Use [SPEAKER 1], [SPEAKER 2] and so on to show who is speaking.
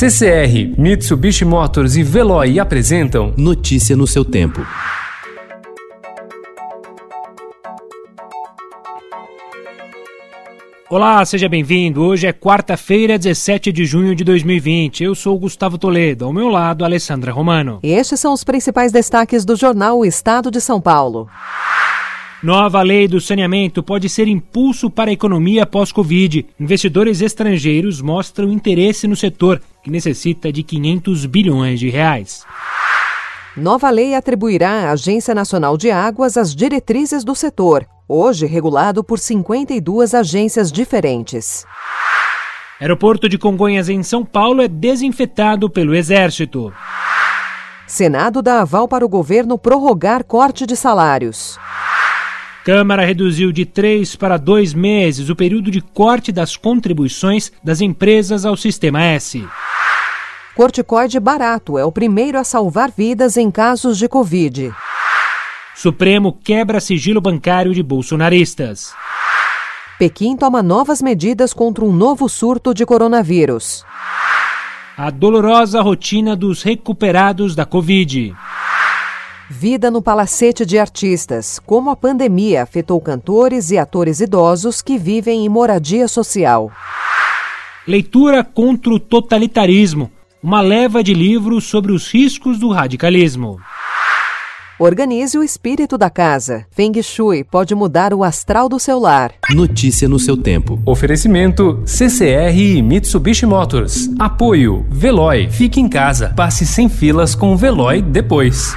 [SPEAKER 1] CCR, Mitsubishi Motors e Veloy apresentam
[SPEAKER 2] Notícia no seu tempo.
[SPEAKER 3] Olá, seja bem-vindo. Hoje é quarta-feira, 17 de junho de 2020. Eu sou Gustavo Toledo, ao meu lado, Alessandra Romano.
[SPEAKER 4] E estes são os principais destaques do jornal O Estado de São Paulo.
[SPEAKER 3] Nova lei do saneamento pode ser impulso para a economia pós-Covid. Investidores estrangeiros mostram interesse no setor, que necessita de 500 bilhões de reais.
[SPEAKER 4] Nova lei atribuirá à Agência Nacional de Águas as diretrizes do setor, hoje regulado por 52 agências diferentes.
[SPEAKER 3] Aeroporto de Congonhas, em São Paulo, é desinfetado pelo Exército.
[SPEAKER 4] Senado dá aval para o governo prorrogar corte de salários.
[SPEAKER 3] Câmara reduziu de três para dois meses o período de corte das contribuições das empresas ao Sistema S.
[SPEAKER 4] Corticoide barato é o primeiro a salvar vidas em casos de Covid.
[SPEAKER 3] Supremo quebra sigilo bancário de bolsonaristas.
[SPEAKER 4] Pequim toma novas medidas contra um novo surto de coronavírus.
[SPEAKER 3] A dolorosa rotina dos recuperados da Covid.
[SPEAKER 4] Vida no palacete de artistas. Como a pandemia afetou cantores e atores idosos que vivem em moradia social.
[SPEAKER 3] Leitura contra o totalitarismo. Uma leva de livros sobre os riscos do radicalismo.
[SPEAKER 4] Organize o espírito da casa. Feng Shui pode mudar o astral do seu lar.
[SPEAKER 2] Notícia no seu tempo.
[SPEAKER 1] Oferecimento CCR e Mitsubishi Motors. Apoio Veloy. Fique em casa. Passe sem filas com o Veloy depois.